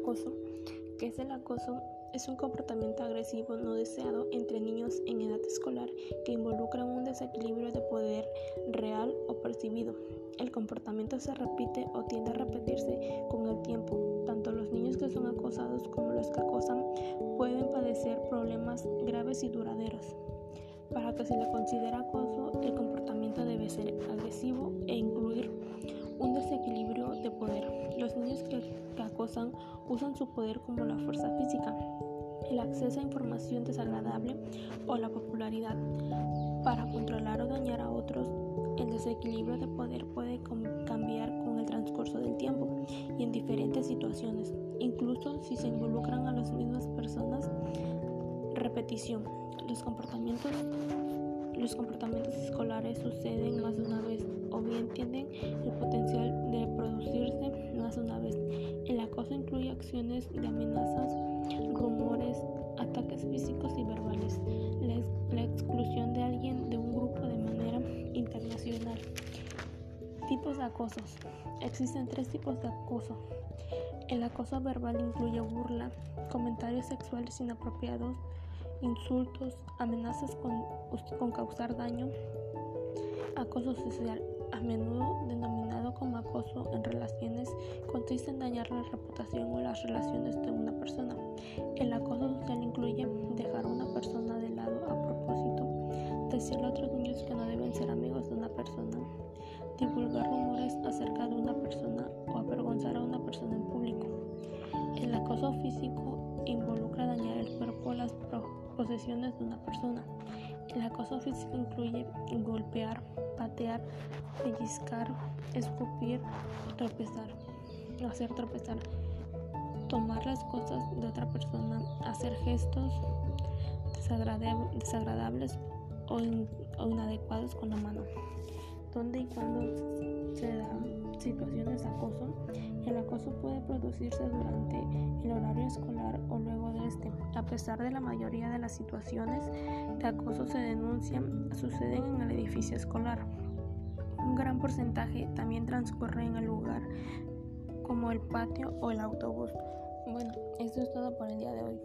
Acoso. ¿Qué es el acoso? Es un comportamiento agresivo no deseado entre niños en edad escolar que involucra un desequilibrio de poder real o percibido. El comportamiento se repite o tiende a repetirse con el tiempo. Tanto los niños que son acosados como los que acosan pueden padecer problemas graves y duraderos. Para que se le considere acoso, el comportamiento usan su poder como la fuerza física, el acceso a información desagradable o la popularidad para controlar o dañar a otros. El desequilibrio de poder puede cambiar con el transcurso del tiempo y en diferentes situaciones, incluso si se involucran a las mismas personas. Repetición. Los comportamientos los comportamientos escolares suceden más de una vez o bien tienen el potencial de producirse más de una vez. Acciones de amenazas, rumores, ataques físicos y verbales, la, exclusión de alguien de un grupo de manera internacional. Tipos de acosos. Existen tres tipos de acoso. El acoso verbal incluye burla, comentarios sexuales inapropiados, insultos, amenazas con, causar daño, acoso social, a menudo denominado acoso en relaciones, consiste en dañar la reputación o las relaciones de una persona. El acoso social incluye dejar a una persona de lado a propósito, decirle a otros niños que no deben ser amigos de una persona, divulgar rumores acerca de una persona o avergonzar a una persona en público. El acoso físico involucra dañar el cuerpo o las posesiones de una persona. El acoso físico incluye golpear, patear, pellizcar, escupir, tropezar, hacer tropezar, tomar las cosas de otra persona, hacer gestos desagradables o, inadecuados con la mano. ¿Dónde y cuándo se dan situaciones de acoso? El acoso puede producirse durante el horario A pesar de la mayoría de las situaciones de acoso se denuncian, suceden en el edificio escolar. Un gran porcentaje también transcurre en el lugar como el patio o el autobús. Bueno, esto es todo por el día de hoy.